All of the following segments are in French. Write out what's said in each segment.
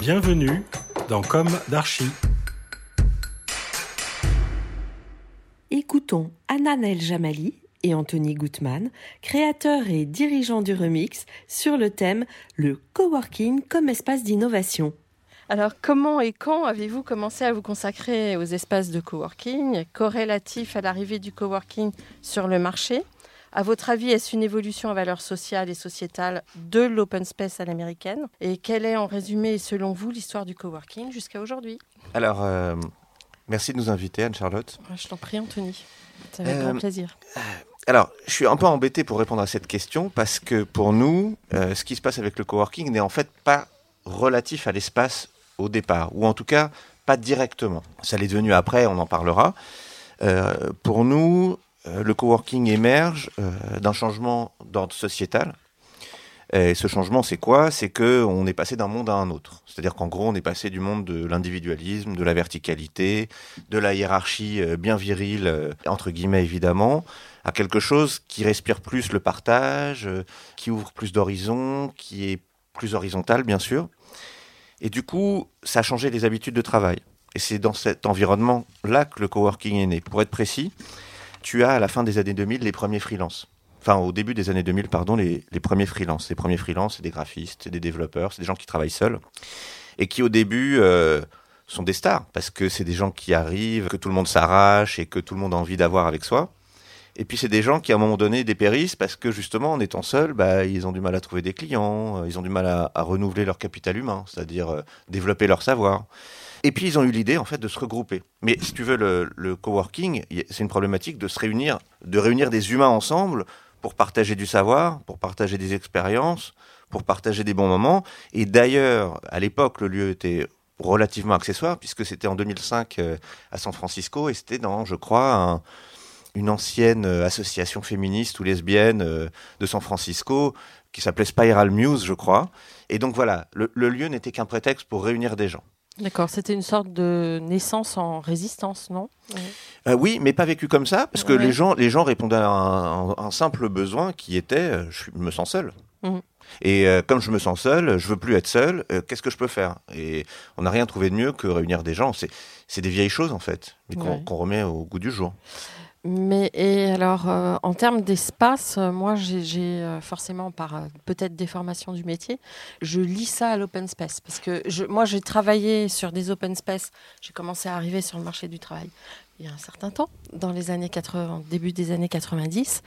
Bienvenue dans Comme d'Archie. Écoutons Ananel Jamali et Anthony Gutmann, créateurs et dirigeants du Remix, sur le thème Le coworking comme espace d'innovation. Alors, comment et quand avez-vous commencé à vous consacrer aux espaces de coworking, corrélatifs à l'arrivée du coworking sur le marché? À votre avis, est-ce une évolution à valeur sociale et sociétale de l'open space à l'américaine Et quelle est, en résumé, selon vous, l'histoire du coworking jusqu'à aujourd'hui? Alors, euh, merci de nous inviter, Anne-Charlotte. Je t'en prie, Anthony. C'est avec Euh, grand plaisir. Alors, je suis un peu embêté pour répondre à cette question parce que pour nous, euh, ce qui se passe avec le coworking n'est en fait pas relatif à l'espace au départ, ou en tout cas pas directement. Ça l'est devenu après, on en parlera. Euh, pour nous, euh, le coworking émerge euh, d'un changement d'ordre sociétal. Et ce changement, c'est quoi? C'est que on est passé d'un monde à un autre. C'est-à-dire qu'en gros, on est passé du monde de l'individualisme, de la verticalité, de la hiérarchie euh, bien virile, entre guillemets évidemment, à quelque chose qui respire plus le partage, qui ouvre plus d'horizons, qui est plus horizontal, bien sûr. Et du coup, ça a changé les habitudes de travail. Et c'est dans cet environnement-là que le coworking est né. Pour être précis, tu as à la fin des années 2000 les premiers freelances. Enfin, au début des années 2000, pardon, les, premiers freelances. Les premiers freelances, c'est des graphistes, c'est des développeurs, c'est des gens qui travaillent seuls. Et qui, au début, euh, sont des stars. Parce que c'est des gens qui arrivent, que tout le monde s'arrache et que tout le monde a envie d'avoir avec soi. Et puis, c'est des gens qui, à un moment donné, dépérissent parce que, justement, en étant seuls, bah, ils ont du mal à trouver des clients, euh, ils ont du mal à, à renouveler leur capital humain, c'est-à-dire euh, développer leur savoir. Et puis, ils ont eu l'idée, en fait, de se regrouper. Mais si tu veux, le, coworking, c'est une problématique de se réunir, de réunir des humains ensemble pour partager du savoir, pour partager des expériences, pour partager des bons moments. Et d'ailleurs, à l'époque, le lieu était relativement accessoire, puisque c'était en 2005 euh, à San Francisco, et c'était dans, je crois, un- une ancienne euh, association féministe ou lesbienne euh, de San Francisco, qui s'appelait Spiral Muse, je crois. Et donc voilà, le lieu n'était qu'un prétexte pour réunir des gens. D'accord, c'était une sorte de naissance en résistance, non? Euh, oui, mais pas vécu comme ça, parce que Ouais. les, gens, les gens répondaient à un, un simple besoin qui était euh, je me sens seul. Mhm. Et euh, comme je me sens seul, je veux plus être seul, euh, qu'est-ce que je peux faire? Et on n'a rien trouvé de mieux que réunir des gens. C'est des vieilles choses, en fait, mais qu'on Ouais. qu'on remet au goût du jour. Mais et alors, euh, en termes d'espace, euh, moi, j'ai euh, forcément, par euh, peut-être des formations du métier, je lis ça à l'open space. Parce que je, moi, j'ai travaillé sur des open space. J'ai commencé à arriver sur le marché du travail il y a un certain temps, dans les années 80, début des années 90.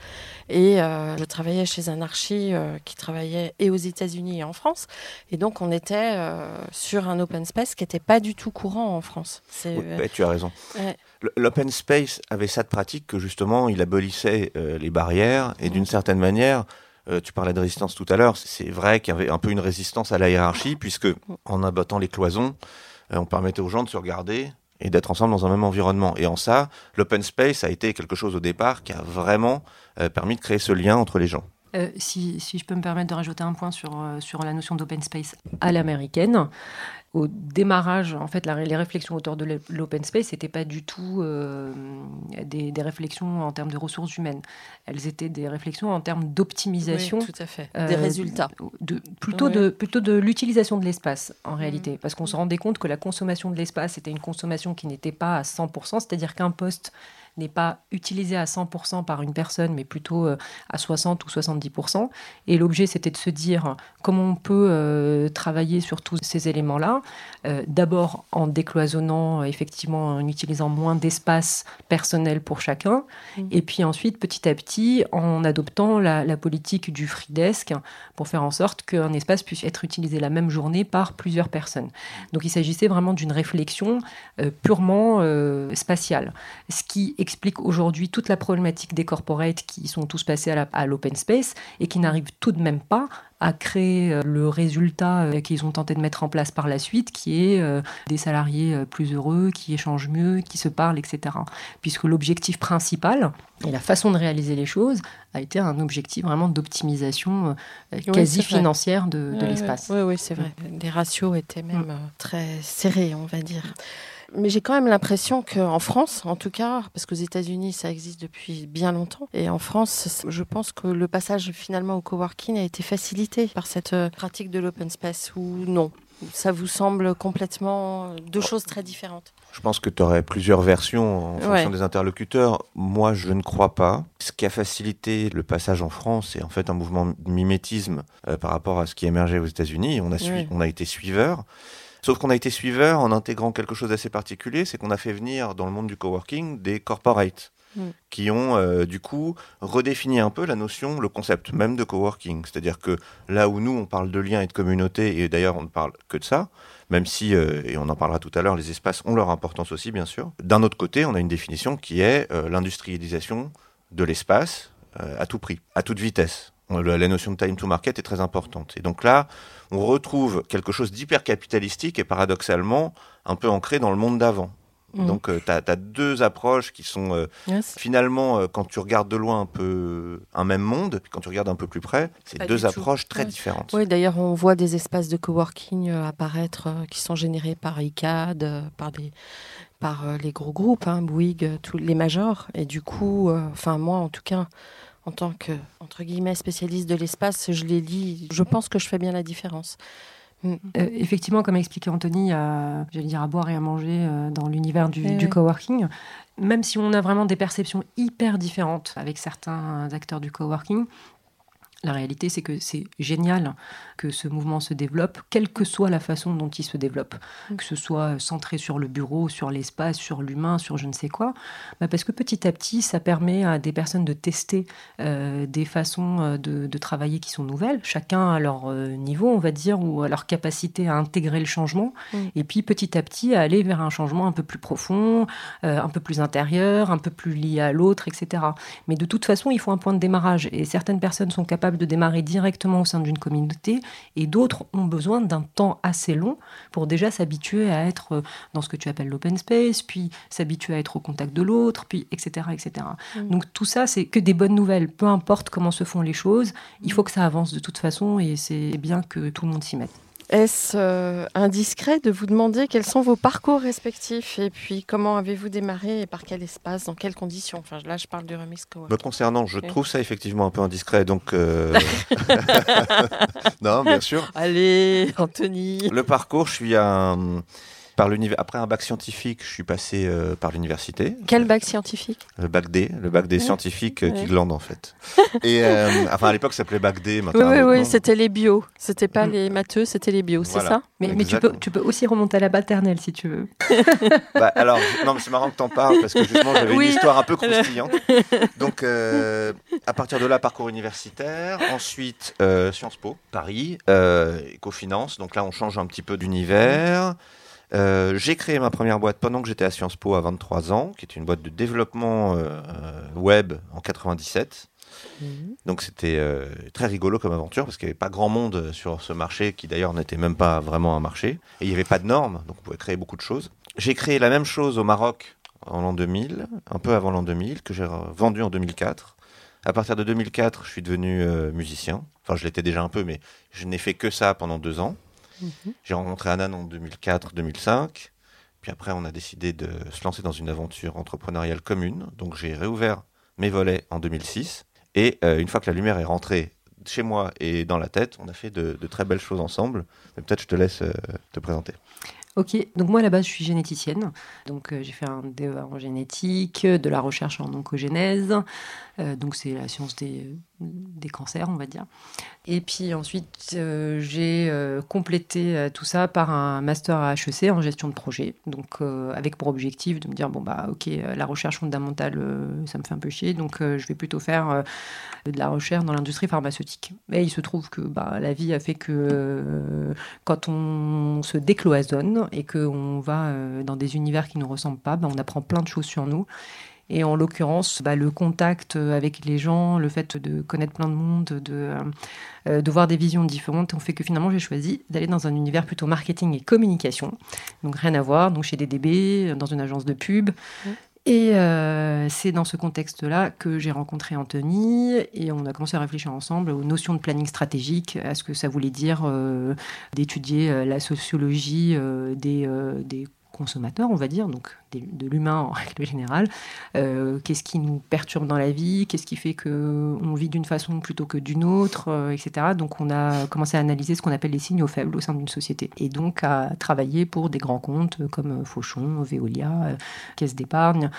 Et euh, je travaillais chez un archi euh, qui travaillait et aux États-Unis et en France. Et donc, on était euh, sur un open space qui n'était pas du tout courant en France. Oui, bah, tu as raison. ouais. L'open space avait ça de pratique que justement il abolissait euh, les barrières et d'une certaine manière, euh, tu parlais de résistance tout à l'heure, c'est vrai qu'il y avait un peu une résistance à la hiérarchie puisque en abattant les cloisons, euh, on permettait aux gens de se regarder et d'être ensemble dans un même environnement. Et en ça, l'open space a été quelque chose au départ qui a vraiment permis de créer ce lien entre les gens. Si, si je peux me permettre de rajouter un point sur, sur la notion d'open space à l'américaine, au démarrage, en fait, la- les réflexions autour de l'open space n'étaient pas du tout euh, des, des réflexions en termes de ressources humaines. Elles étaient des réflexions en termes d'optimisation. Oui, tout à fait. euh, Des résultats. de, plutôt, Ouais. de, plutôt de l'utilisation de l'espace, en Mhm. réalité. Parce qu'on se rendait compte que la consommation de l'espace était une consommation qui n'était pas à 100%, c'est-à-dire qu'un poste n'est pas utilisé à 100% par une personne, mais plutôt euh, à 60 ou 70%. Et l'objet, c'était de se dire comment on peut euh, travailler sur tous ces éléments-là. Euh, D'abord en décloisonnant, effectivement, en utilisant moins d'espace personnel pour chacun. Mhm. Et puis ensuite, petit à petit, en adoptant la, la politique du free desk pour faire en sorte qu'un espace puisse être utilisé la même journée par plusieurs personnes. Donc il s'agissait vraiment d'une réflexion euh, purement spatiale. Ce qui explique aujourd'hui toute la problématique des corporates qui sont tous passés à l'open space et qui n'arrivent tout de même pas à créer euh, le résultat euh, qu'ils ont tenté de mettre en place par la suite, qui est euh, des salariés plus heureux, qui échangent mieux, qui se parlent, etc. Puisque l'objectif principal et la façon de réaliser les choses a été un objectif vraiment d'optimisation Oui, quasi financière de, l'espace. Oui, oui, c'est vrai. Les ratios étaient même euh, très serrés, on va dire. Mais j'ai quand même l'impression qu'en France, en tout cas, parce qu'aux États-Unis, ça existe depuis bien longtemps, et en France, je pense que le passage finalement au coworking a été facilité par cette euh, pratique de l'open space, ou non Ça vous semble complètement euh, deux choses très différentes Je pense que tu aurais plusieurs versions en fonction Ouais. des interlocuteurs. Moi, je ne crois pas. Ce qui a facilité le passage en France, c'est en fait un mouvement de mimétisme euh, par rapport à ce qui émergeait aux États-Unis. On, a on a été suiveur. Sauf qu'on a été suiveur en intégrant quelque chose d'assez particulier, c'est qu'on a fait venir dans le monde du coworking des corporates Mm. qui ont euh, du coup redéfini un peu la notion, le concept même de coworking. C'est-à-dire que là où nous on parle de lien et de communauté, et d'ailleurs on ne parle que de ça, même si, euh, et on en parlera tout à l'heure, les espaces ont leur importance aussi bien sûr. D'un autre côté, on a une définition qui est euh, l'industrialisation de l'espace à tout prix, à toute vitesse. On- La notion de time to market est très importante. Et donc là, on retrouve quelque chose d'hyper capitalistique et paradoxalement un peu ancré dans le monde d'avant. Mhm. Donc tu as, deux approches qui sont euh, Yes. finalement, euh, quand tu regardes de loin un peu un même monde, puis quand tu regardes un peu plus près, c'est deux tout. approches très Ouais. différentes. Oui, d'ailleurs, on voit des espaces de coworking euh, apparaître euh, qui sont générés par ICAD, euh, par, des, par euh, les gros groupes, hein, Bouygues, euh, tous les majors. Et du coup, euh, enfin, moi, en tout cas, en tant que, entre guillemets, spécialiste de l'espace, je les lis. Je pense que je fais bien la différence. Mm. Euh, effectivement, comme expliquait Anthony, à, j'allais dire à boire et à manger euh, dans l'univers du, Eh du oui. coworking, même si on a vraiment des perceptions hyper différentes avec certains acteurs du coworking, la réalité, c'est que c'est génial que ce mouvement se développe, quelle que soit la façon dont il se développe. Mm. Que ce soit centré sur le bureau, sur l'espace, sur l'humain, sur je ne sais quoi. Bah, parce que petit à petit, ça permet à des personnes de tester euh, des façons euh, de, de travailler qui sont nouvelles, chacun à leur euh, niveau, on va dire, ou à leur capacité à intégrer le changement. Mm. Et puis petit à petit, à aller vers un changement un peu plus profond, euh, un peu plus intérieur, un peu plus lié à l'autre, etc. Mais de toute façon, il faut un point de démarrage. Et certaines personnes sont capables de démarrer directement au sein d'une communauté, et d'autres ont besoin d'un temps assez long pour déjà s'habituer à être euh, dans ce que tu appelles l'open space, puis s'habituer à être au contact de l'autre, puis etc. etc. Mm. Donc tout ça, c'est que des bonnes nouvelles. Peu importe comment se font les choses, il faut que ça avance de toute façon, et c'est bien que tout le monde s'y mette. Est-ce euh, indiscret de vous demander quels sont vos parcours respectifs et puis comment avez-vous démarré et par quel espace, dans quelles conditions? Enfin, là, je parle du remix coworking. Me concernant, je trouve ça effectivement un peu indiscret, donc... euh, non, bien sûr. Allez, Anthony Le parcours, je suis un... Par l'univers. Après un bac scientifique, je suis passé euh, par l'université. Quel bac scientifique Le bac D, le bac des Ouais. scientifiques euh, qui glandent en fait. Et euh, enfin à l'époque, ça s'appelait bac D. Maintenant, oui, oui, c'était les bio. C'était pas les matheux, c'était les bio, c'est ça? Mais, mais tu, peux, tu peux aussi remonter à la maternelle si tu veux. Bah, alors, non, mais c'est marrant que t'en parles parce que justement, j'avais Oui. une histoire un peu croustillante. Donc, euh, à partir de là, parcours universitaire. Ensuite, Sciences Po, Paris, éco-finance. Donc là, on change un petit peu d'univers. Euh, j'ai créé ma première boîte pendant que j'étais à Sciences Po à 23 ans, qui est une boîte de développement euh, web en 97. Donc c'était euh, très rigolo comme aventure parce qu'il n'y avait pas grand monde sur ce marché qui d'ailleurs n'était même pas vraiment un marché et il n'y avait pas de normes donc on pouvait créer beaucoup de choses. J'ai créé la même chose au Maroc en l'an 2000, un peu avant l'an 2000 que j'ai vendu en 2004. À partir de 2004, je suis devenu euh, musicien. Enfin, je l'étais déjà un peu, mais je n'ai fait que ça pendant deux ans. J'ai rencontré Anan en 2004-2005. Puis après, on a décidé de se lancer dans une aventure entrepreneuriale commune. Donc j'ai réouvert mes volets en 2006. Et euh, une fois que la lumière est rentrée chez moi et dans la tête, on a fait de, de très belles choses ensemble. Peut-être je te laisse euh, te présenter. Ok, donc moi à la base je suis généticienne, donc euh, j'ai fait un DEA en génétique, de la recherche en oncogénèse, euh, donc c'est la science des, des cancers on va dire. Et puis ensuite euh, j'ai euh, complété euh, tout ça par un master à HEC en gestion de projet, donc avec pour objectif de me dire bon bah ok la recherche fondamentale ça me fait un peu chier, donc je vais plutôt faire de la recherche dans l'industrie pharmaceutique. Et il se trouve que bah, la vie a fait que quand on se décloisonne et qu'on va dans des univers qui ne nous ressemblent pas, bah, on apprend plein de choses sur nous. Et en l'occurrence, bah, le contact avec les gens, le fait de connaître plein de monde, de, euh, de voir des visions différentes, ont fait que finalement j'ai choisi d'aller dans un univers plutôt marketing et communication. Donc rien à voir, donc chez DDB, dans une agence de pub. Et euh, c'est dans ce contexte-là que j'ai rencontré Anthony et on a commencé à réfléchir ensemble aux notions de planning stratégique, à ce que ça voulait dire euh, d'étudier euh, la sociologie euh, des, euh, des consommateurs, on va dire, donc de l'humain en règle générale. Euh, qu'est-ce qui nous perturbe dans la vie Qu'est-ce qui fait qu'on vit d'une façon plutôt que d'une autre, euh, etc. Donc on a commencé à analyser ce qu'on appelle les signaux faibles au sein d'une société et donc à travailler pour des grands comptes comme euh, Fauchon, Veolia, Caisse d'épargne,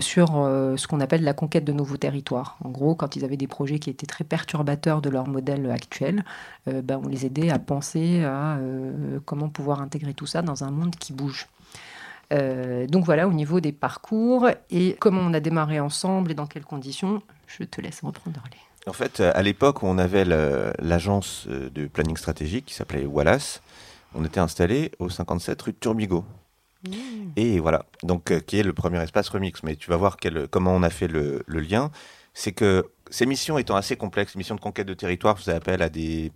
sur ce qu'on appelle la conquête de nouveaux territoires. En gros, quand ils avaient des projets qui étaient très perturbateurs de leur modèle actuel, ben, on les aidait à penser à comment pouvoir intégrer tout ça dans un monde qui bouge. Euh, donc voilà, au niveau des parcours et comment on a démarré ensemble et dans quelles conditions, je te laisse reprendre les. En fait, euh, à l'époque on avait l'agence euh, de planning stratégique qui s'appelait Wallace, on était installé au 57 rue de Turbigo. Et voilà, donc euh, qui est le premier espace remix. Mais tu vas voir quel- comment on a fait le, le lien. C'est que ces missions étant assez complexes, missions de conquête de territoire, faisaient appel à des,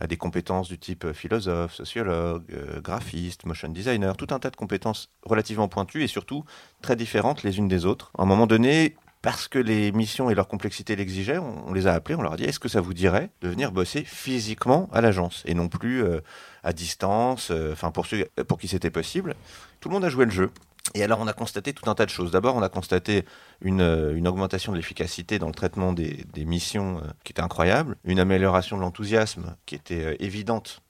à des compétences du type euh, philosophe, sociologue, euh, graphiste, motion designer, tout un tas de compétences relativement pointues et surtout très différentes les unes des autres. À un moment donné, parce que les missions et leur complexité l'exigeaient, on, les a appelés, on leur a dit est-ce que ça vous dirait de venir bosser physiquement à l'agence et non plus euh, à distance, euh, enfin pour qui c'était possible? Tout le monde a joué le jeu. Et alors on a constaté tout un tas de choses. D'abord on a constaté une, euh, augmentation de l'efficacité dans le traitement des, des missions euh, qui était incroyable, une amélioration de l'enthousiasme qui était euh, évidente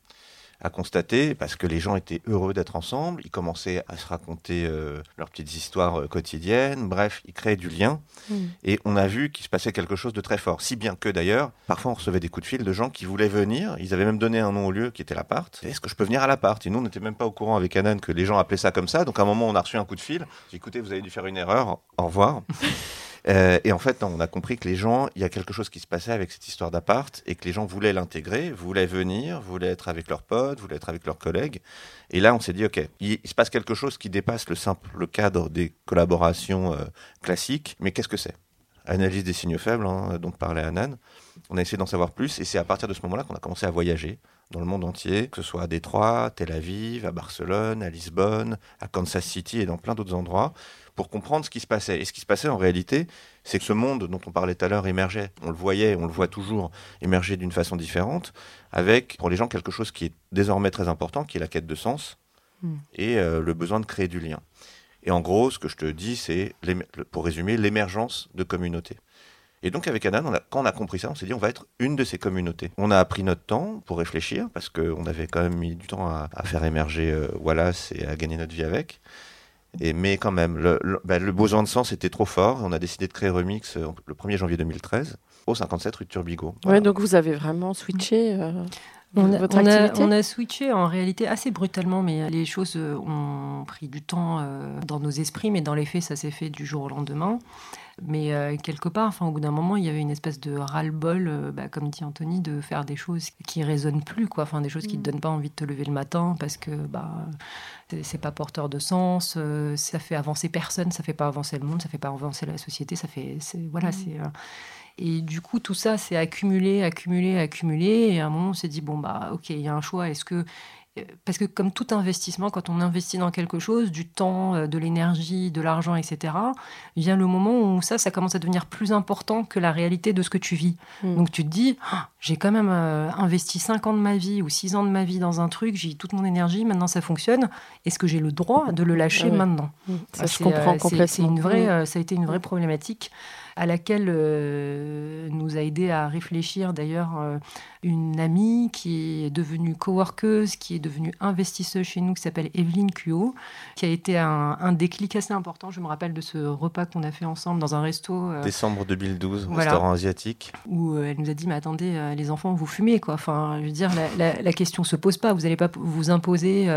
à constater parce que les gens étaient heureux d'être ensemble, ils commençaient à se raconter euh, leurs petites histoires euh, quotidiennes, bref, ils créaient du lien Mm. et on a vu qu'il se passait quelque chose de très fort. Si bien que d'ailleurs, parfois on recevait des coups de fil de gens qui voulaient venir, ils avaient même donné un nom au lieu qui était l'appart. Est-ce que je peux venir à l'appart? Et nous on n'était même pas au courant avec Anan que les gens appelaient ça comme ça, donc à un moment on a reçu un coup de fil, j'ai écoutez vous avez dû faire une erreur, au revoir. Euh, et en fait, on a compris que les gens, il y a quelque chose qui se passait avec cette histoire d'appart et que les gens voulaient l'intégrer, voulaient venir, voulaient être avec leurs potes, voulaient être avec leurs collègues. Et là, on s'est dit, OK, il, il se passe quelque chose qui dépasse le simple cadre des collaborations euh, classiques. Mais qu'est-ce que c'est? Analyse des signaux faibles, hein, dont parlait Anan. On a essayé d'en savoir plus et c'est à partir de ce moment-là qu'on a commencé à voyager dans le monde entier, que ce soit à Détroit, Tel Aviv, à Barcelone, à Lisbonne, à Kansas City et dans plein d'autres endroits, pour comprendre ce qui se passait. Et ce qui se passait en réalité, c'est que ce monde dont on parlait tout à l'heure émergeait. On le voyait, on le voit toujours émerger d'une façon différente, avec pour les gens quelque chose qui est désormais très important, qui est la quête de sens Mm. et euh, le besoin de créer du lien. Et en gros, ce que je te dis, c'est, pour résumer, l'émergence de communautés. Et donc avec Anan, on a, quand on a compris ça, on s'est dit on va être une de ces communautés. On a pris notre temps pour réfléchir parce qu'on avait quand même mis du temps à, à faire émerger euh, Wallace et à gagner notre vie avec. Et, mais quand même, le, le, ben, le besoin de sens était trop fort. On a décidé de créer Remix euh, le 1er janvier 2013 au 57 rue de Turbigo. Ouais, donc vous avez vraiment switché. euh, On a, votre on a- activité on a switché en réalité assez brutalement, mais les choses euh, ont pris du temps euh, dans nos esprits, mais dans les faits, ça s'est fait du jour au lendemain. Mais euh, quelque part, enfin, au bout d'un moment, il y avait une espèce de ras-le-bol, euh, bah, comme dit Anthony, de faire des choses qui résonnent plus, quoi. Enfin, des choses qui ne te donnent pas envie de te lever le matin parce que bah, c'est- pas porteur de sens, euh, ça fait avancer personne, ça fait pas avancer le monde, ça fait pas avancer la société, ça fait, voilà, c'est. Et du coup, tout ça s'est accumulé, accumulé, accumulé. Et à un moment, on s'est dit, bon, bah, ok, il y a un choix. Est-ce que. euh, Parce que, comme tout investissement, quand on investit dans quelque chose, du temps, euh, de l'énergie, de l'argent, etc., vient le moment où ça, ça commence à devenir plus important que la réalité de ce que tu vis. Mm. Donc, tu te dis, Ah, j'ai quand même euh, investi 5 ans de ma vie ou 6 ans de ma vie dans un truc, j'ai toute mon énergie, maintenant ça fonctionne. Est-ce que j'ai le droit de le lâcher Ah maintenant? Mm. Ça, Ah, je comprends euh, c'est- complètement. c'est une vraie, Mm. euh, ça a été une vraie problématique à laquelle euh, nous a aidé à réfléchir d'ailleurs euh, une amie qui est devenue coworkeuse, qui est devenue investisseuse chez nous, qui s'appelle Evelyne Cuot, qui a été un, un déclic assez important. Je me rappelle de ce repas qu'on a fait ensemble dans un resto. euh, Décembre 2012, Voilà. restaurant asiatique. où euh, elle nous a dit mais attendez les enfants vous fumez quoi enfin je veux dire la, la, la question se pose pas vous n'allez pas vous imposer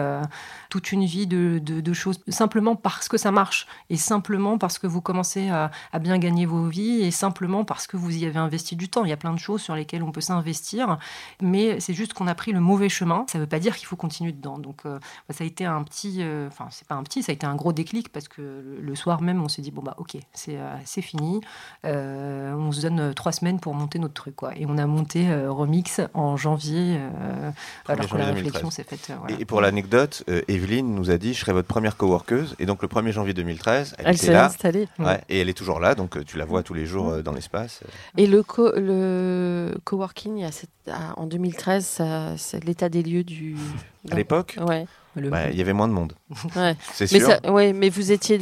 toute une vie de, de, de choses simplement parce que ça marche et simplement parce que vous commencez à, à bien gagner vos et simplement parce que vous y avez investi du temps il y a plein de choses sur lesquelles on peut s'investir mais c'est juste qu'on a pris le mauvais chemin ça veut pas dire qu'il faut continuer dedans donc euh, bah, ça a été un petit euh, enfin c'est pas un petit ça a été un gros déclic parce que le, soir même on s'est dit bon bah ok c'est euh, c'est fini euh, on se donne euh, trois semaines pour monter notre truc. Quoi. Et on a monté euh, Remix en janvier, euh, alors que la réflexion 2013. s'est faite. euh, voilà. Et, et pour l'anecdote, euh, Evelyne nous a dit je serai votre première coworkeuse. Et donc le 1er janvier 2013, elle, Elle était s'est là. installée. Ouais, et elle est toujours là, donc tu la vois tous les jours euh, dans l'espace. Et le, co le coworking, il y a cette- ah, en 2013, ça- c'est l'état des lieux du. À l'époque, Ouais. Bah, il y avait moins de monde. ouais. C'est Mais, sûr. ça, ouais, mais vous étiez,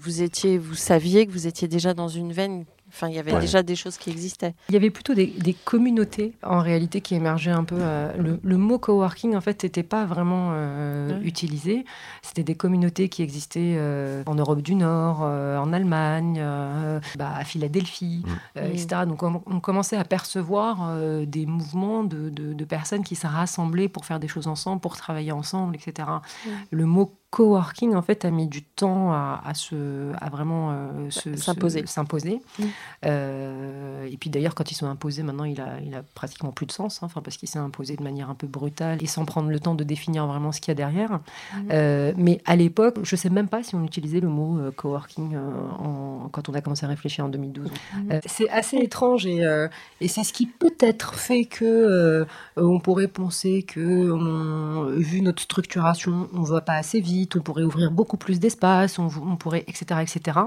vous étiez, vous saviez que vous étiez déjà dans une veine. Enfin, il y avait Ouais. déjà des choses qui existaient. Il y avait plutôt des, des communautés en réalité qui émergeaient un peu. euh, le, le mot coworking en fait n'était pas vraiment euh, Ouais. utilisé. C'était des communautés qui existaient euh, en Europe du Nord, euh, en Allemagne, euh, bah, à Philadelphie, Mm. euh, Mm. etc. Donc on, on commençait à percevoir euh, des mouvements de, de- de personnes qui se rassemblaient pour faire des choses ensemble, pour travailler ensemble, etc. Mm. Le mot coworking en fait a mis du temps à, à se, à vraiment euh, se- S'imposer. se- s'imposer. Mm. Euh, et puis d'ailleurs, quand ils sont imposés, maintenant, il a, il a pratiquement plus de sens, hein, enfin, parce qu'il s'est imposé de manière un peu brutale et sans prendre le temps de définir vraiment ce qu'il y a derrière. Mhm. Euh, mais à l'époque, je ne sais même pas si on utilisait le mot coworking en- quand on a commencé à réfléchir en 2012. Mhm. Euh, c'est assez étrange et, et c'est ce qui peut-être fait que on pourrait penser que, on- vu notre structuration, on ne va pas assez vite, on pourrait ouvrir beaucoup plus d'espace, on, pourrait, etc., etc.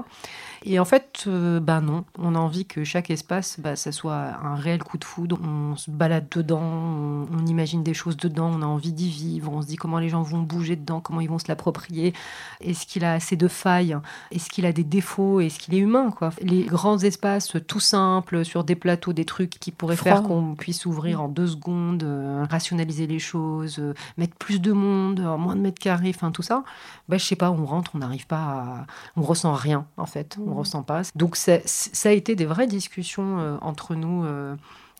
Et en fait, euh, bah non, on a envie que chaque espace, bah, ça soit un réel coup de foudre. On se balade dedans, on, on imagine des choses dedans, on a envie d'y vivre, on se dit comment les gens vont bouger dedans, comment ils vont se l'approprier. Est-ce qu'il a assez de failles? Est-ce qu'il a des défauts? Est-ce qu'il est humain quoi? Les grands espaces tout simples, sur des plateaux, des trucs qui pourraient Froid. faire qu'on puisse ouvrir en deux secondes, euh, rationaliser les choses, euh, mettre plus de monde, moins de mètres carrés, enfin tout ça. Bah, je sais pas, on rentre, on n'arrive pas à... On ressent rien, en fait. On ressent pas. Donc, ça, a été des vraies discussions euh, entre nous euh,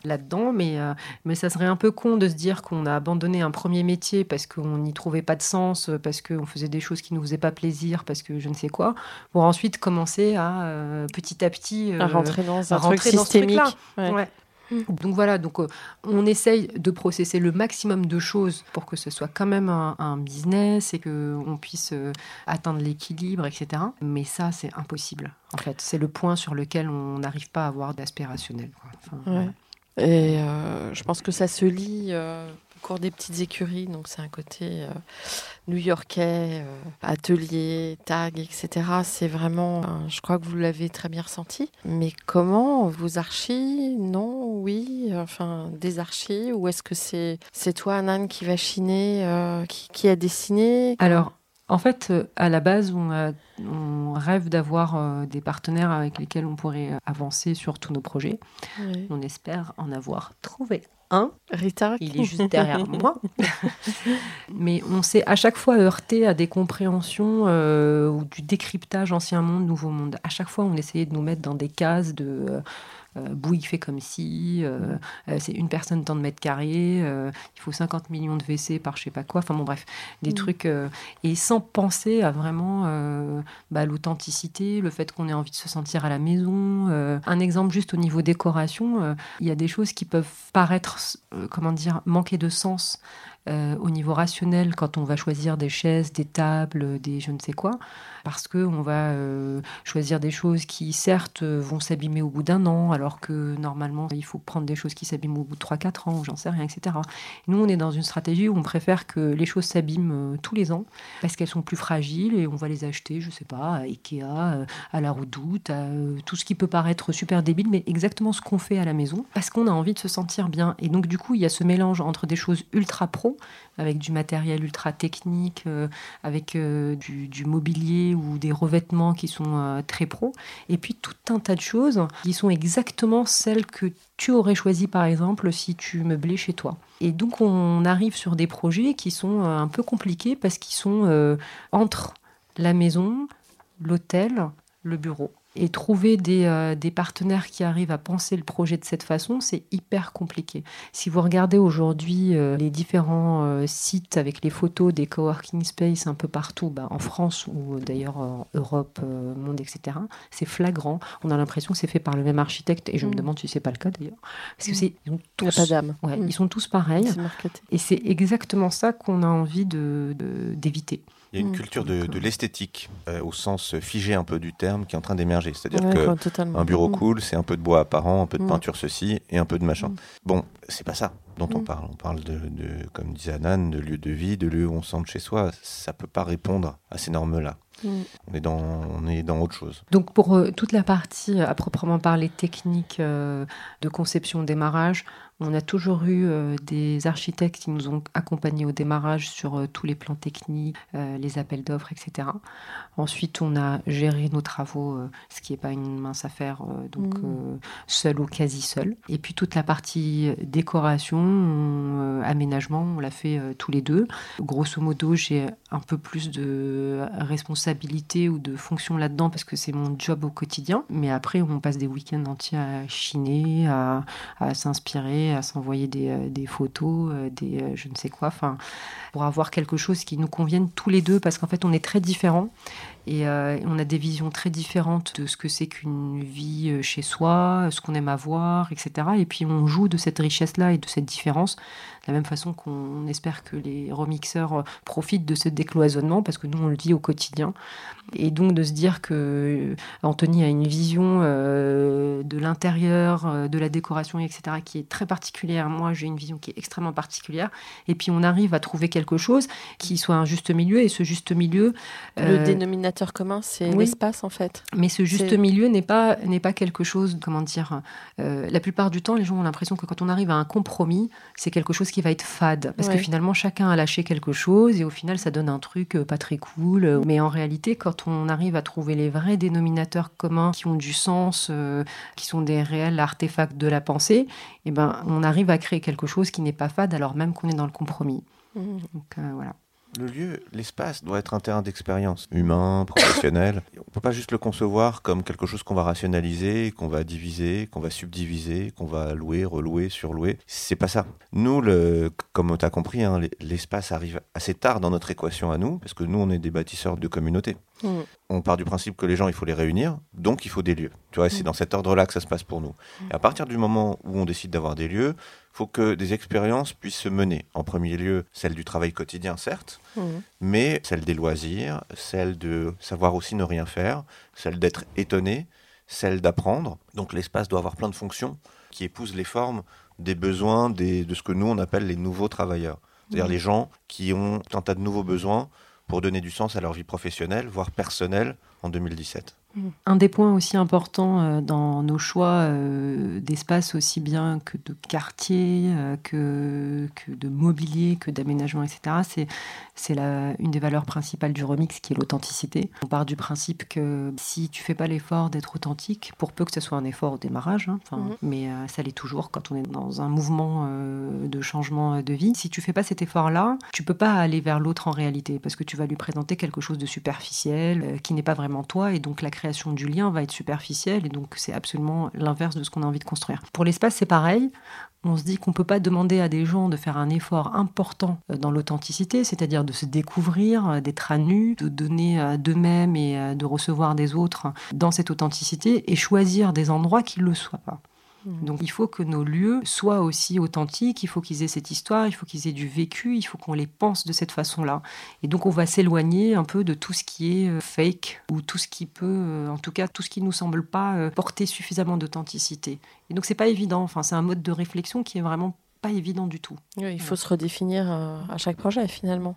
là-dedans, mais, euh, mais ça serait un peu con de se dire qu'on a abandonné un premier métier parce qu'on n'y trouvait pas de sens, parce qu'on faisait des choses qui ne nous faisaient pas plaisir, parce que je ne sais quoi, pour ensuite commencer à euh, petit à petit... à rentrer dans à un truc rentrer dans ce systémique. truc-là. Ouais. Ouais. Donc voilà, donc euh, on essaye de processer le maximum de choses pour que ce soit quand même un, un business et que on puisse euh, atteindre l'équilibre, etc. Mais ça, c'est impossible. En fait, c'est le point sur lequel on n'arrive pas à avoir d'aspect rationnel. quoi. Enfin, Ouais. voilà. Et euh, je pense que ça se lit euh, au cours des petites écuries. Donc, c'est un côté euh, new-yorkais, euh, atelier, tag, etc. C'est vraiment, je crois que vous l'avez très bien ressenti. Mais comment Vos archis Non Oui Enfin, des archis Ou est-ce que c'est c'est toi, Anan, qui va chiner, euh, qui, qui a dessiné? Alors, En fait, euh, à la base, on, a- on rêve d'avoir euh, des partenaires avec lesquels on pourrait euh, avancer sur tous nos projets. On espère en avoir trouvé un. Rita, Il est juste derrière moi. Mais on s'est à chaque fois heurté à des compréhensions euh, ou du décryptage ancien monde, nouveau monde. À chaque fois, on essayait de nous mettre dans des cases de euh, Bouygues fait comme si, euh, euh, c'est une personne tant de mètres carrés, euh, il faut 50 millions de WC par je sais pas quoi. Enfin bon, bref, des Mm. trucs. euh, et sans penser à vraiment euh, bah, l'authenticité, le fait qu'on ait envie de se sentir à la maison. euh. Un exemple juste au niveau décoration, euh, il y a des choses qui peuvent paraître, euh, comment dire, manquer de sens euh, au niveau rationnel quand on va choisir des chaises, des tables, des je ne sais quoi, parce que on va euh, choisir des choses qui certes vont s'abîmer au bout d'un an, alors que normalement il faut prendre des choses qui s'abîment au bout de 3-4 ans, j'en sais rien, etc. Nous on est dans une stratégie où on préfère que les choses s'abîment euh, tous les ans parce qu'elles sont plus fragiles et on va les acheter, je sais pas, à Ikea, à la Redoute, à tout ce qui peut paraître super débile, mais exactement ce qu'on fait à la maison, parce qu'on a envie de se sentir bien. Et donc du coup, il y a ce mélange entre des choses ultra pro, avec du matériel ultra technique, euh, avec euh, du, mobilier ou des revêtements qui sont euh, très pro, et puis tout un tas de choses qui sont exactement celles que tu aurais choisies par exemple si tu meublais chez toi. Et donc on arrive sur des projets qui sont un peu compliqués parce qu'ils sont entre la maison, l'hôtel, le bureau. Et trouver des, euh, des partenaires qui arrivent à penser le projet de cette façon, c'est hyper compliqué. Si vous regardez aujourd'hui euh, les différents euh, sites avec les photos des coworking space un peu partout, bah, en France ou d'ailleurs en Europe, monde, etc., c'est flagrant. On a l'impression que c'est fait par le même architecte et je me Mm. demande si c'est pas le cas d'ailleurs. Parce que Mm. c'est ils ont tous- pas d'âme. Ouais, Mm. Ils sont tous pareils. Et c'est exactement ça qu'on a envie de- de- d'éviter. Il y a une Mm. culture de, de l'esthétique, euh, au sens figé un peu du terme, qui est en train d'émerger. C'est-à-dire Ouais, que ouais, totalement. un bureau Mm. cool, c'est un peu de bois apparent, un peu de Mm. peinture ceci et un peu de machin. Bon, c'est pas ça dont on parle. On parle de, de, comme disait Anan, de lieu de vie, de lieu où on se sent chez soi. Ça peut pas répondre à ces normes-là. On est dans, on est dans autre chose. Donc pour euh, toute la partie euh, à proprement parler technique euh, de conception démarrage, on a toujours eu euh, des architectes qui nous ont accompagnés au démarrage sur euh, tous les plans techniques, euh, les appels d'offres, etc. Ensuite, on a géré nos travaux, ce qui n'est pas une mince affaire, donc euh, seul ou quasi seul. Et puis toute la partie décoration, on, aménagement, on l'a fait tous les deux. Grosso modo, j'ai un peu plus de responsabilité ou de fonction là-dedans parce que c'est mon job au quotidien. Mais après, on passe des week-ends entiers à chiner, à, à s'inspirer, à s'envoyer des, euh, photos, euh, des euh, je ne sais quoi. Enfin, pour avoir quelque chose qui nous convienne tous les deux parce qu'en fait, on est très différents. Et euh, on a des visions très différentes de ce que c'est qu'une vie euh, chez soi, ce qu'on aime avoir, etc. Et puis on joue de cette richesse-là et de cette différence, de la même façon qu'on espère que les remixeurs euh, profitent de ce décloisonnement, parce que nous on le vit au quotidien. Et donc de se dire que euh, Anthony a une vision euh, de l'intérieur, euh, de la décoration, etc., qui est très particulière. Moi j'ai une vision qui est extrêmement particulière. Et puis on arrive à trouver quelque chose qui soit un juste milieu, et ce juste milieu... Le euh, dénominateur commun, c'est oui. l'espace en fait. mais ce juste milieu n'est pas, n'est pas quelque chose, comment dire, euh, la plupart du temps, les gens ont l'impression que quand on arrive à un compromis, c'est quelque chose qui va être fade. Parce Ouais. que finalement, chacun a lâché quelque chose et au final, ça donne un truc euh, pas très cool. Mais en réalité, quand on arrive à trouver les vrais dénominateurs communs qui ont du sens, euh, qui sont des réels artefacts de la pensée, eh ben, on arrive à créer quelque chose qui n'est pas fade alors même qu'on est dans le compromis. Mhm. Donc euh, voilà. Le lieu, l'espace doit être un terrain d'expérience humain, professionnel. On peut pas juste le concevoir comme quelque chose qu'on va rationaliser, qu'on va diviser, qu'on va subdiviser, qu'on va louer, relouer, surlouer. C'est pas ça. Nous, le, comme tu as compris, hein, l'espace arrive assez tard dans notre équation à nous, parce que nous, on est des bâtisseurs de communautés. Mhm. On part du principe que les gens, il faut les réunir, donc il faut des lieux. Tu vois, c'est dans cet ordre-là que ça se passe pour nous. Et à partir du moment où on décide d'avoir des lieux, faut que des expériences puissent se mener. En premier lieu, celle du travail quotidien, certes, Mhm. mais celle des loisirs, celle de savoir aussi ne rien faire, celle d'être étonné, celle d'apprendre. Donc l'espace doit avoir plein de fonctions qui épousent les formes des besoins des, de ce que nous on appelle les nouveaux travailleurs. C'est-à-dire Mhm. les gens qui ont un tas de nouveaux besoins pour donner du sens à leur vie professionnelle, voire personnelle, en 2017. Mm. Un des points aussi importants euh, dans nos choix euh, d'espace, aussi bien que de quartier, euh, que, que de mobilier, que d'aménagement, etc., c'est, c'est la, une des valeurs principales du remix qui est l'authenticité. On part du principe que si tu fais pas l'effort d'être authentique, pour peu que ce soit un effort au démarrage, hein, mm-hmm. mais ça l'est toujours quand on est dans un mouvement de changement de vie, si tu fais pas cet effort-là, tu peux pas aller vers l'autre en réalité, parce que tu vas lui présenter quelque chose de superficiel, qui n'est pas vraiment toi, et donc la création du lien va être superficielle et donc c'est absolument l'inverse de ce qu'on a envie de construire. Pour l'espace, c'est pareil. On se dit qu'on ne peut pas demander à des gens de faire un effort important euh, dans l'authenticité, c'est-à-dire de se découvrir, euh, d'être à nu, de donner euh, d'eux-mêmes et de recevoir des autres dans cette authenticité et choisir des endroits qui ne le soient pas. Mmh. Donc il faut que nos lieux soient aussi authentiques, il faut qu'ils aient cette histoire, il faut qu'ils aient du vécu, il faut qu'on les pense de cette façon-là. Et donc on va s'éloigner un peu de tout ce qui est euh, fake ou tout ce qui peut, euh, en tout cas tout ce qui nous semble pas euh, porter suffisamment d'authenticité. Et donc c'est pas évident, enfin c'est un mode de réflexion qui est vraiment pas évident du tout. il faut se redéfinir à chaque projet finalement.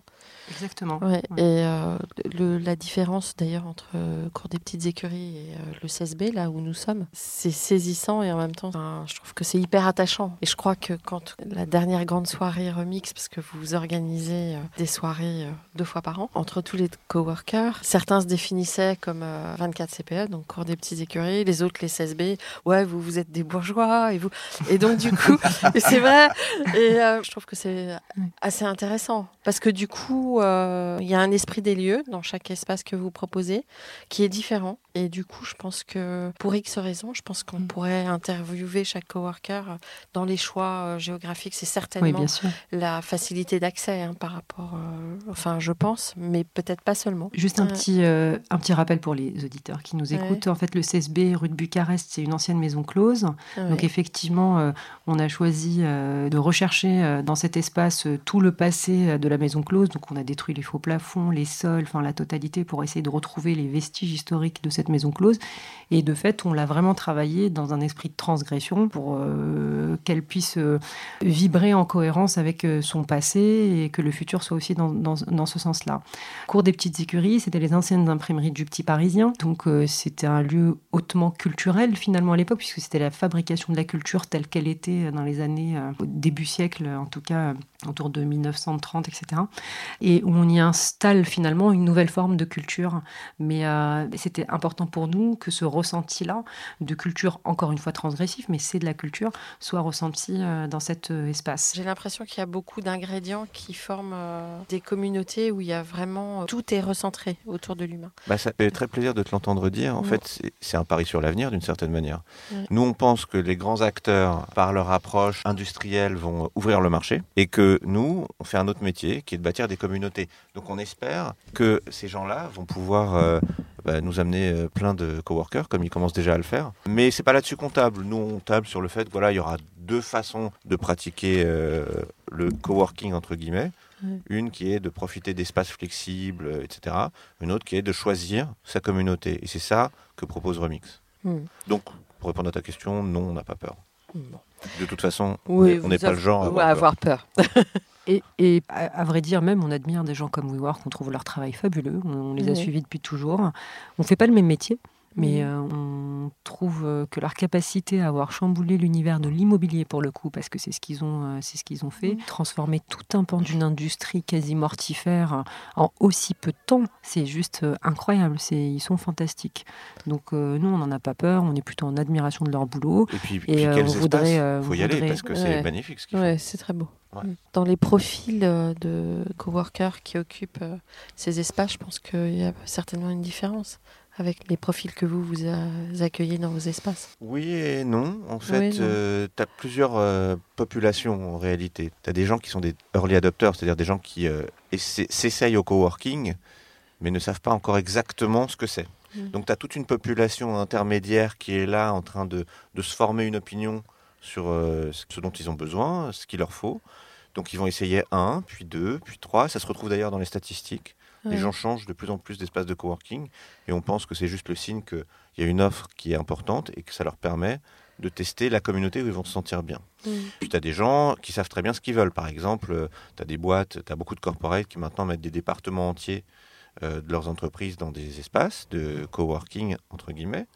Exactement. Et euh, le, la différence d'ailleurs entre euh, Cours des petites écuries et euh, le CSB, là où nous sommes, c'est saisissant et en même temps, je trouve que c'est hyper attachant. Et je crois que quand la dernière grande soirée remix, parce que vous organisez des soirées deux fois par an, entre tous les coworkers, certains se définissaient comme 24 CPE, donc Cours des petites écuries, les autres les CSB, ouais, vous, vous êtes des bourgeois, et vous. Et donc, du coup, c'est vrai. Et je trouve que c'est assez intéressant parce que du coup, euh, il y a un esprit des lieux dans chaque espace que vous proposez qui est différent. Et du coup, je pense que pour X raisons, je pense qu'on mm. pourrait interviewer chaque coworker dans les choix euh, géographiques. C'est certainement la facilité d'accès hein, par rapport, euh, enfin, je pense, mais peut-être pas seulement. Juste un petit, un petit rappel pour les auditeurs qui nous écoutent. En fait, le CSB rue de Bucarest, c'est une ancienne maison close. Donc effectivement, on a choisi de rechercher dans cet espace tout le passé de la maison close. Donc on a détruit les faux plafonds, les sols, enfin la totalité pour essayer de retrouver les vestiges historiques de cette maison close. Et de fait, on l'a vraiment travaillé dans un esprit de transgression pour euh, qu'elle puisse euh, vibrer en cohérence avec euh, son passé et que le futur soit aussi dans, dans, ce sens-là. Cours des petites écuries, c'était les anciennes imprimeries du Petit Parisien. Donc c'était un lieu hautement culturel finalement à l'époque, puisque c'était la fabrication de la culture telle qu'elle était dans les années, début siècle en tout cas, autour de 1930, etc. Et où on y installe finalement une nouvelle forme de culture. Mais c'était important pour nous que ce ressenti-là, de culture encore une fois transgressive, mais c'est de la culture, soit ressenti euh, dans cet euh, espace. J'ai l'impression qu'il y a beaucoup d'ingrédients qui forment euh, des communautés où il y a vraiment tout est recentré autour de l'humain. Bah, ça fait très plaisir de te l'entendre dire. En mm. fait, c'est un pari sur l'avenir d'une certaine manière. Nous, on pense que les grands acteurs, par leur approche industrielle, vont ouvrir le marché et que nous, on fait un autre métier qui est de bâtir des communautés. Donc, on espère que ces gens-là vont pouvoir bah, nous amener euh, plein de coworkers, comme ils commencent déjà à le faire. Mais c'est pas là-dessus qu'on table. Nous, on table sur le fait voilà, il y aura deux façons de pratiquer euh, le coworking, entre guillemets. Une qui est de profiter d'espaces flexibles, euh, etc. Une autre qui est de choisir sa communauté. Et c'est ça que propose Remix. Hmm. Donc, pour répondre à ta question, non, on n'a pas peur. De toute façon, on n'est pas le genre à avoir, peur. Et, à, vrai dire, même, on admire des gens comme WeWork, on trouve leur travail fabuleux. On, les a suivis depuis toujours. On ne fait pas le même métier, mais euh, on trouve euh, que leur capacité à avoir chamboulé l'univers de l'immobilier pour le coup, parce que c'est ce qu'ils ont, euh, c'est ce qu'ils ont fait, transformer tout un pan d'une industrie quasi mortifère en aussi peu de temps, c'est juste incroyable. C'est, ils sont fantastiques. Donc nous, on n'en a pas peur. On est plutôt en admiration de leur boulot. Et puis, et, on voudrait, faut y aller parce que c'est magnifique. Ce ouais, c'est très beau. Dans les profils de coworkers qui occupent ces espaces, je pense qu'il y a certainement une différence avec les profils que vous vous accueillez dans vos espaces Oui et non. En fait, euh, tu as plusieurs populations en réalité. Tu as des gens qui sont des early adopters, c'est-à-dire des gens qui s'essayent au coworking, mais ne savent pas encore exactement ce que c'est. Mm. Donc tu as toute une population intermédiaire qui est là en train de, de se former une opinion sur ce dont ils ont besoin, ce qu'il leur faut. Donc ils vont essayer un, puis deux, puis trois. Ça se retrouve d'ailleurs dans les statistiques. Les gens changent de plus en plus d'espaces de coworking et on pense que c'est juste le signe qu'il y a une offre qui est importante et que ça leur permet de tester la communauté où ils vont se sentir bien. Mm. Puis tu as des gens qui savent très bien ce qu'ils veulent. Par exemple, tu as des boîtes, tu as beaucoup de corporates qui maintenant mettent des départements entiers euh, de leurs entreprises dans des espaces de coworking, entre guillemets.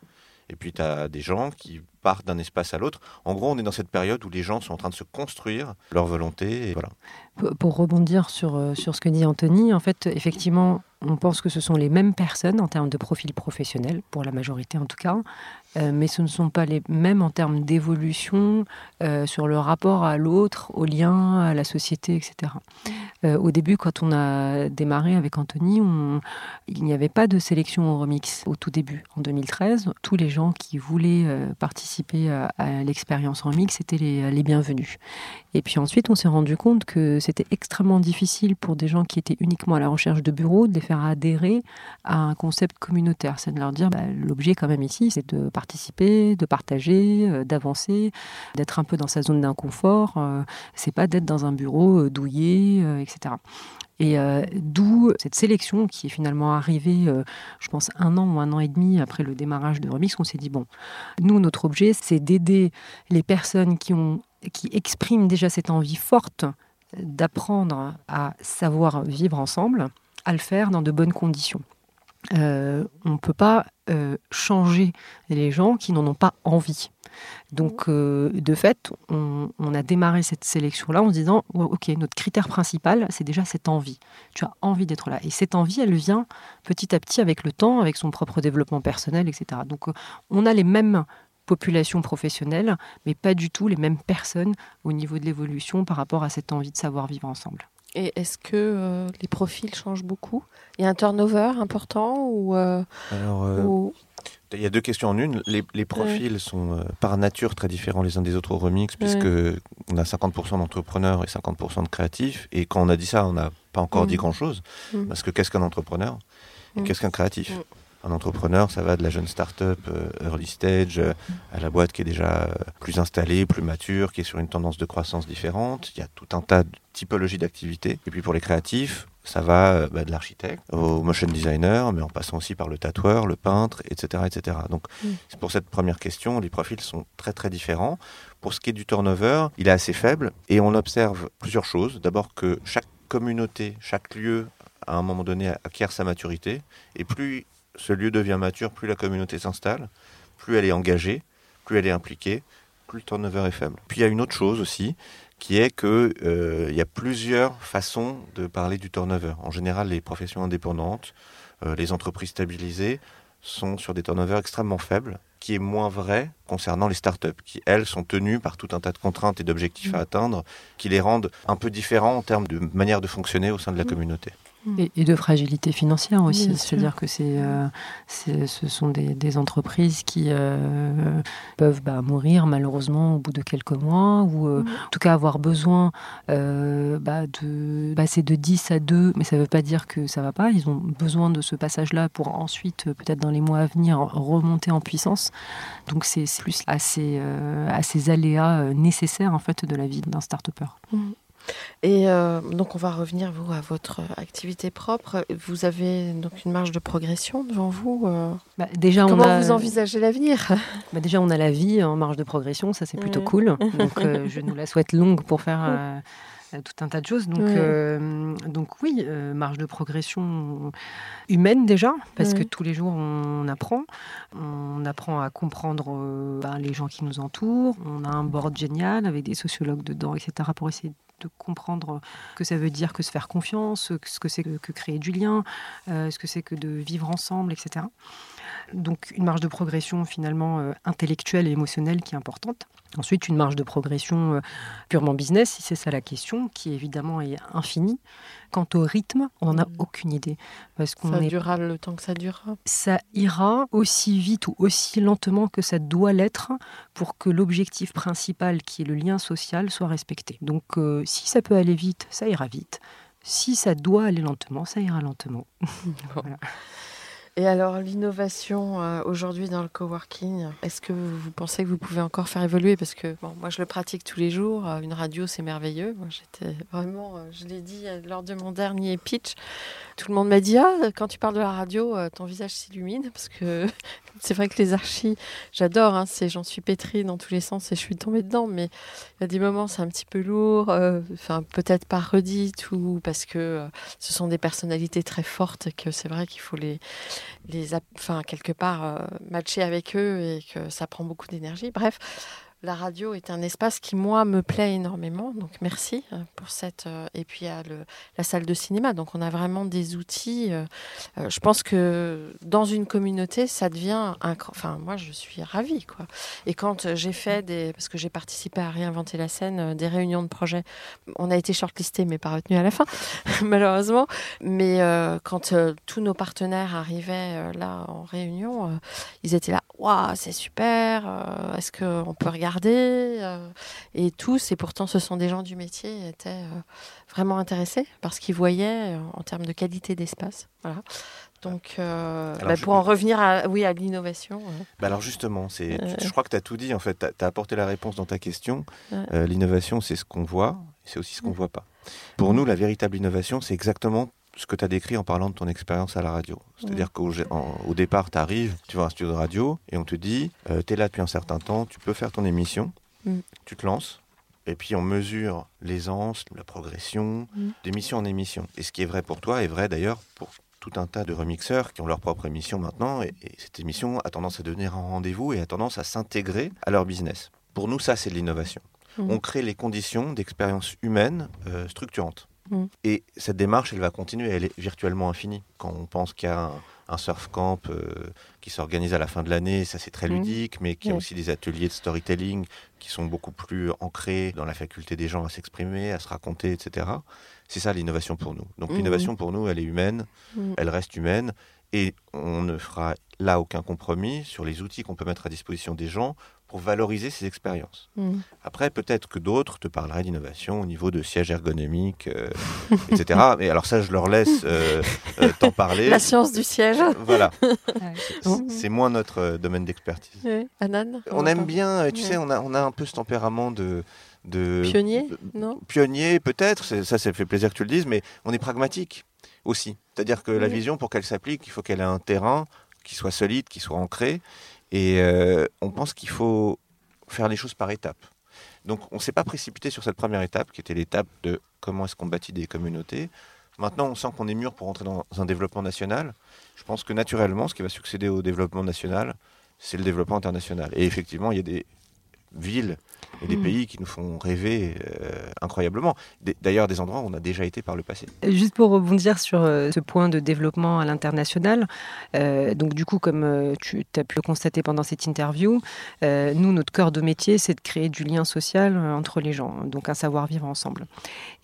Et puis, tu as des gens qui partent d'un espace à l'autre. En gros, on est dans cette période où les gens sont en train de se construire leur volonté. Voilà. Pour rebondir sur, euh, sur ce que dit Anthony, en fait, effectivement, on pense que ce sont les mêmes personnes en termes de profil professionnel, pour la majorité en tout cas, euh, mais ce ne sont pas les mêmes en termes d'évolution euh, sur le rapport à l'autre, au lien, à la société, etc. Euh, au début, quand on a démarré avec Anthony, il n'y avait pas de sélection au remix au tout début, en 2013. Tous les gens qui voulaient participer à, l'expérience remix étaient les, les bienvenus. Et puis ensuite, on s'est rendu compte que c'était extrêmement difficile pour des gens qui étaient uniquement à la recherche de bureaux de les faire adhérer à un concept communautaire. C'est de leur dire, bah, l'objet quand même ici, c'est de participer, de partager, euh, d'avancer, d'être un peu dans sa zone d'inconfort. Euh, c'est pas d'être dans un bureau euh, douillé, etc. Et d'où cette sélection qui est finalement arrivée, je pense, un an ou un an et demi après le démarrage de Remix, on s'est dit, bon, nous, notre objet, c'est d'aider les personnes qui, ont, qui expriment déjà cette envie forte d'apprendre à savoir vivre ensemble, à le faire dans de bonnes conditions. Euh, on ne peut pas euh, changer les gens qui n'en ont pas envie. Donc, euh, de fait, on, a démarré cette sélection-là en se disant, OK, notre critère principal, c'est déjà cette envie. Tu as envie d'être là. Et cette envie, elle vient petit à petit avec le temps, avec son propre développement personnel, etc. Donc, on a les mêmes populations professionnelles, mais pas du tout les mêmes personnes au niveau de l'évolution par rapport à cette envie de savoir vivre ensemble. Et est-ce que euh, les profils changent beaucoup? Il y a un turnover important ou, euh, euh, Il y a deux questions en une. Les, profils sont par nature très différents les uns des autres au remix, puisque on a 50% d'entrepreneurs et 50% de créatifs. Et quand on a dit ça, on n'a pas encore dit mm. grand-chose. Mm. Parce que qu'est-ce qu'un entrepreneur? Et mm. qu'est-ce qu'un créatif? Un entrepreneur, ça va de la jeune start-up euh, early stage euh, à la boîte qui est déjà euh, plus installée, plus mature, qui est sur une tendance de croissance différente. Il y a tout un tas de typologies d'activités. Et puis pour les créatifs, ça va bah, de l'architecte au motion designer, mais en passant aussi par le tatoueur, le peintre, etc. etc. Donc mm. pour cette première question, les profils sont très très différents. Pour ce qui est du turnover, il est assez faible et on observe plusieurs choses. D'abord que chaque communauté, chaque lieu, à un moment donné, acquiert sa maturité. Et plus ce lieu devient mature, plus la communauté s'installe, plus elle est engagée, plus elle est impliquée, plus le turnover est faible. Puis il y a une autre chose aussi, qui est qu'il euh, y a plusieurs façons de parler du turnover. En général, les professions indépendantes, euh, les entreprises stabilisées sont sur des turnovers extrêmement faibles, qui est moins vrai concernant les startups, qui elles sont tenues par tout un tas de contraintes et d'objectifs à mmh. atteindre, qui les rendent un peu différents en termes de manière de fonctionner au sein de la mmh. communauté. Et, de fragilité financière aussi. C'est-à-dire que c'est, euh, ce sont des, entreprises qui euh, peuvent bah, mourir malheureusement au bout de quelques mois, ou euh, en tout cas avoir besoin bah, de passer de 10 à 2, mais ça ne veut pas dire que ça ne va pas. Ils ont besoin de ce passage-là pour ensuite, peut-être dans les mois à venir, remonter en puissance. Donc c'est plus à ces, à ces aléas nécessaires en fait de la vie d'un start-upper. Mmh. Et euh, donc, on va revenir vous à votre activité propre. Vous avez donc une marge de progression devant vous. Euh, bah, déjà, Comment on a... vous envisagez l'avenir? Bah, Déjà, on a la vie en marge de progression, ça c'est plutôt cool. Donc, euh, je nous la souhaite longue pour faire tout un tas de choses. Donc, donc oui, marge de progression humaine déjà, parce que tous les jours on apprend. On apprend à comprendre bah, les gens qui nous entourent. On a un board génial avec des sociologues dedans, etc. pour essayer de comprendre que ça veut dire que se faire confiance, ce que c'est que, créer du lien, euh, ce que c'est que de vivre ensemble, etc. Donc une marge de progression finalement euh, intellectuelle et émotionnelle qui est importante. Ensuite, une marge de progression euh, purement business, si c'est ça la question, qui évidemment est infinie. Quant au rythme, on n'en a mm. aucune idée. Parce qu'on ça durera le temps que ça durera Ça ira aussi vite ou aussi lentement que ça doit l'être pour que l'objectif principal, qui est le lien social, soit respecté. Donc euh, si ça peut aller vite, ça ira vite. Si ça doit aller lentement, ça ira lentement. voilà. Et alors, l'innovation euh, aujourd'hui dans le coworking, est-ce que vous pensez que vous pouvez encore faire évoluer? Parce que bon, moi, je le pratique tous les jours. Euh, une radio, c'est merveilleux. Moi, j'étais vraiment, euh, je l'ai dit lors de mon dernier pitch, tout le monde m'a dit Ah, quand tu parles de la radio, ton visage s'illumine. Parce que c'est vrai que les archis, j'adore. Hein, j'en suis pétrie dans tous les sens et je suis tombée dedans. Mais il y a des moments, c'est un petit peu lourd. Enfin, peut-être pas redite ou parce que ce sont des personnalités très fortes que c'est vrai qu'il faut les les, enfin, quelque part euh, matcher avec eux et que ça prend beaucoup d'énergie. Bref, la radio est un espace qui, moi, me plaît énormément. Donc, merci euh, pour cette. Euh, et puis, il y a la salle de cinéma. Donc, on a vraiment des outils. Euh, je pense que dans une communauté, ça devient. Un, enfin, moi, je suis ravie, quoi. Et quand j'ai fait des. Parce que j'ai participé à réinventer la scène, des réunions de projet, on a été shortlisté, mais pas retenu à la fin, malheureusement. Mais quand tous nos partenaires arrivaient là en réunion, ils étaient là. Waouh, c'est super. Est-ce qu'on peut regarder euh, et tous, et pourtant ce sont des gens du métier, étaient euh, vraiment intéressés parce qu'ils voyaient euh, en termes de qualité d'espace. Voilà. Donc, bah, pour en revenir à, oui, à l'innovation. Bah alors justement, c'est, je crois que tu as tout dit, en fait, tu as, apporté la réponse dans ta question. l'innovation, c'est ce qu'on voit, c'est aussi ce qu'on ne voit pas. Pour nous, la véritable innovation, c'est exactement ce que tu as décrit en parlant de ton expérience à la radio. C'est-à-dire qu'au au départ, tu arrives, tu vas à un studio de radio et on te dit, euh, tu es là depuis un certain temps, tu peux faire ton émission, mm. tu te lances, et puis on mesure l'aisance, la progression mm. d'émission en émission. Et ce qui est vrai pour toi est vrai d'ailleurs pour tout un tas de remixeurs qui ont leur propre émission maintenant, et, cette émission a tendance à devenir un rendez-vous et a tendance à s'intégrer à leur business. Pour nous, ça, c'est de l'innovation. Mm. On crée les conditions d'expérience humaine euh, structurantes. Mm. Et cette démarche, elle va continuer, elle est virtuellement infinie. Quand on pense qu'il y a un, surf camp euh, qui s'organise à la fin de l'année, ça c'est très mm. ludique, mais qu'il y a aussi des ateliers de storytelling qui sont beaucoup plus ancrés dans la faculté des gens à s'exprimer, à se raconter, etc. C'est ça l'innovation pour nous. Donc mm. l'innovation pour nous, elle est humaine, elle reste humaine, et on ne fera là aucun compromis sur les outils qu'on peut mettre à disposition des gens pour valoriser ces expériences. Mm. Après, peut-être que d'autres te parleraient d'innovation au niveau de sièges ergonomiques, euh, etc. Et alors ça, je leur laisse euh, euh, t'en parler. La science du siège. Voilà. C'est moins notre domaine d'expertise. Anan On aime bien, tu sais, on a, on a un peu ce tempérament de... de pionnier, non? Pionnier, peut-être. Ça, ça fait plaisir que tu le dises, mais on est pragmatique aussi. C'est-à-dire que la vision, pour qu'elle s'applique, il faut qu'elle ait un terrain qui soit solide, qui soit ancré. Et euh, on pense qu'il faut faire les choses par étapes. Donc on ne s'est pas précipité sur cette première étape, qui était l'étape de comment est-ce qu'on bâtit des communautés. Maintenant, on sent qu'on est mûr pour entrer dans un développement national. Je pense que naturellement, ce qui va succéder au développement national, c'est le développement international. Et effectivement, il y a des villes et des hmm. pays qui nous font rêver euh, incroyablement. D'ailleurs, des endroits où on a déjà été par le passé. Juste pour rebondir sur euh, ce point de développement à l'international, euh, donc du coup, comme tu as pu le constater pendant cette interview, nous, notre cœur de métier, c'est de créer du lien social entre les gens, donc un savoir-vivre ensemble.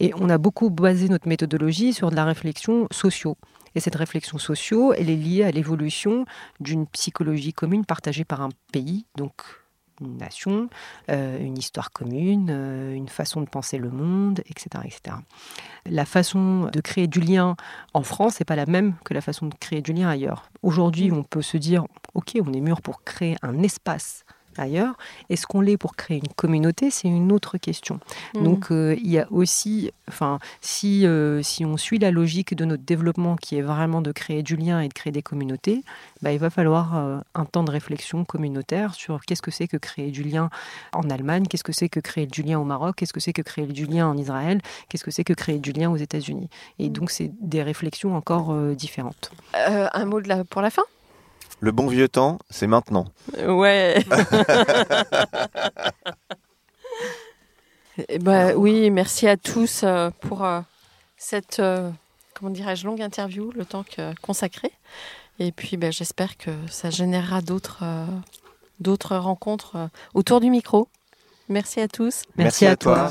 Et on a beaucoup basé notre méthodologie sur de la réflexion socio. Et cette réflexion socio, elle est liée à l'évolution d'une psychologie commune partagée par un pays, donc une nation, euh, une histoire commune, euh, une façon de penser le monde, etc., etc. La façon de créer du lien en France n'est pas la même que la façon de créer du lien ailleurs. Aujourd'hui, on peut se dire, OK, on est mûr pour créer un espace ailleurs. Est-ce qu'on l'est pour créer une communauté? C'est une autre question. Mmh. Donc euh, il y a aussi, enfin, si, euh, si on suit la logique de notre développement qui est vraiment de créer du lien et de créer des communautés, bah, il va falloir euh, un temps de réflexion communautaire sur qu'est-ce que c'est que créer du lien en Allemagne, qu'est-ce que c'est que créer du lien au Maroc, qu'est-ce que c'est que créer du lien en Israël, qu'est-ce que c'est que créer du lien aux États-Unis. Et mmh. donc c'est des réflexions encore différentes. un mot de la, pour la fin? Le bon vieux temps, c'est maintenant. Ouais. bah, oui, merci à tous euh, pour euh, cette, euh, comment dirais-je, longue interview, le temps consacré. Et puis, bah, j'espère que ça générera d'autres d'autres rencontres autour du micro. Merci à tous. Merci, à, toi.